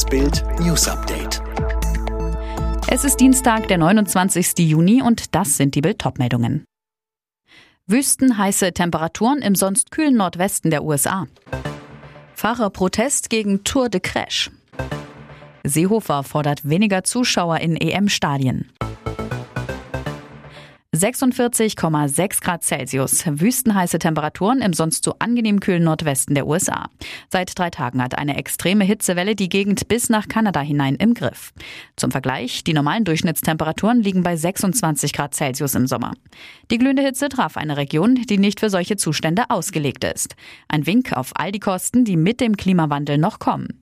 Das Bild News Update. Es ist Dienstag, der 29. Juni und das sind die Bild-Top-Meldungen. Wüstenheiße Temperaturen im sonst kühlen Nordwesten der USA. Fahrerprotest gegen Tour de Crash. Seehofer fordert weniger Zuschauer in EM-Stadien. 46,6 Grad Celsius. Wüstenheiße Temperaturen im sonst so angenehm kühlen Nordwesten der USA. Seit drei Tagen hat eine extreme Hitzewelle die Gegend bis nach Kanada hinein im Griff. Zum Vergleich, die normalen Durchschnittstemperaturen liegen bei 26 Grad Celsius im Sommer. Die glühende Hitze traf eine Region, die nicht für solche Zustände ausgelegt ist. Ein Wink auf all die Kosten, die mit dem Klimawandel noch kommen.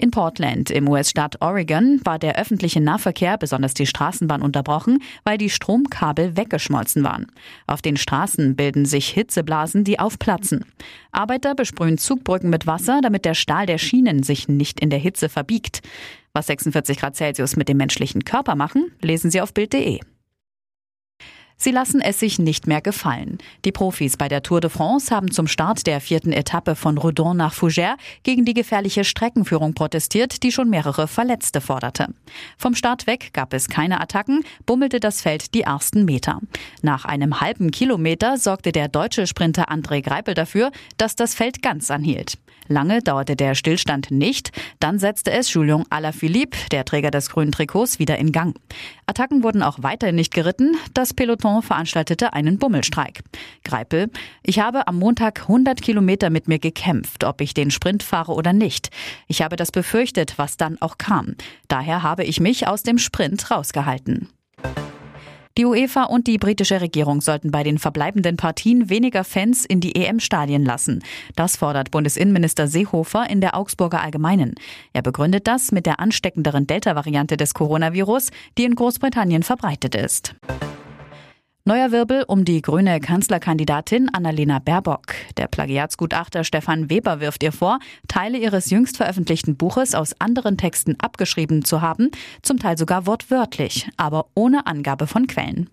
In Portland im US-Staat Oregon war der öffentliche Nahverkehr, besonders die Straßenbahn, unterbrochen, weil die Stromkabel weggeschmolzen waren. Auf den Straßen bilden sich Hitzeblasen, die aufplatzen. Arbeiter besprühen Zugbrücken mit Wasser, damit der Stahl der Schienen sich nicht in der Hitze verbiegt. Was 46 Grad Celsius mit dem menschlichen Körper machen, lesen Sie auf Bild.de. Sie lassen es sich nicht mehr gefallen. Die Profis bei der Tour de France haben zum Start der vierten Etappe von Redon nach Fougères gegen die gefährliche Streckenführung protestiert, die schon mehrere Verletzte forderte. Vom Start weg gab es keine Attacken, bummelte das Feld die ersten Meter. Nach einem halben Kilometer sorgte der deutsche Sprinter André Greipel dafür, dass das Feld ganz anhielt. Lange dauerte der Stillstand nicht, dann setzte es Julien Alaphilippe, der Träger des grünen Trikots, wieder in Gang. Attacken wurden auch weiterhin nicht geritten, das Peloton veranstaltete einen Bummelstreik. Greipel, ich habe am Montag 100 Kilometer mit mir gekämpft, ob ich den Sprint fahre oder nicht. Ich habe das befürchtet, was dann auch kam. Daher habe ich mich aus dem Sprint rausgehalten. Die UEFA und die britische Regierung sollten bei den verbleibenden Partien weniger Fans in die EM-Stadien lassen. Das fordert Bundesinnenminister Seehofer in der Augsburger Allgemeinen. Er begründet das mit der ansteckenderen Delta-Variante des Coronavirus, die in Großbritannien verbreitet ist. Neuer Wirbel um die grüne Kanzlerkandidatin Annalena Baerbock. Der Plagiatsgutachter Stefan Weber wirft ihr vor, Teile ihres jüngst veröffentlichten Buches aus anderen Texten abgeschrieben zu haben, zum Teil sogar wortwörtlich, aber ohne Angabe von Quellen.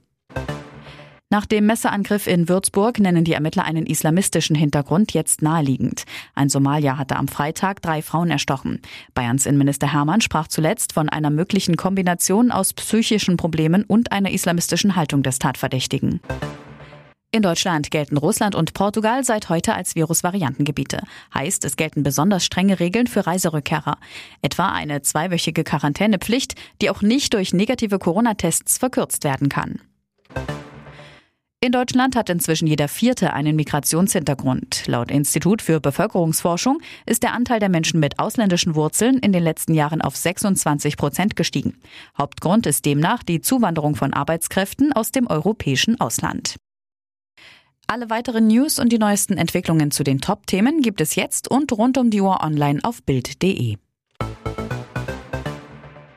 Nach dem Messerangriff in Würzburg nennen die Ermittler einen islamistischen Hintergrund jetzt naheliegend. Ein Somalier hatte am Freitag drei Frauen erstochen. Bayerns Innenminister Hermann sprach zuletzt von einer möglichen Kombination aus psychischen Problemen und einer islamistischen Haltung des Tatverdächtigen. In Deutschland gelten Russland und Portugal seit heute als Virusvariantengebiete. Heißt, es gelten besonders strenge Regeln für Reiserückkehrer. Etwa eine zweiwöchige Quarantänepflicht, die auch nicht durch negative Corona-Tests verkürzt werden kann. In Deutschland hat inzwischen jeder Vierte einen Migrationshintergrund. Laut Institut für Bevölkerungsforschung ist der Anteil der Menschen mit ausländischen Wurzeln in den letzten Jahren auf 26 Prozent gestiegen. Hauptgrund ist demnach die Zuwanderung von Arbeitskräften aus dem europäischen Ausland. Alle weiteren News und die neuesten Entwicklungen zu den Top-Themen gibt es jetzt und rund um die Uhr online auf Bild.de.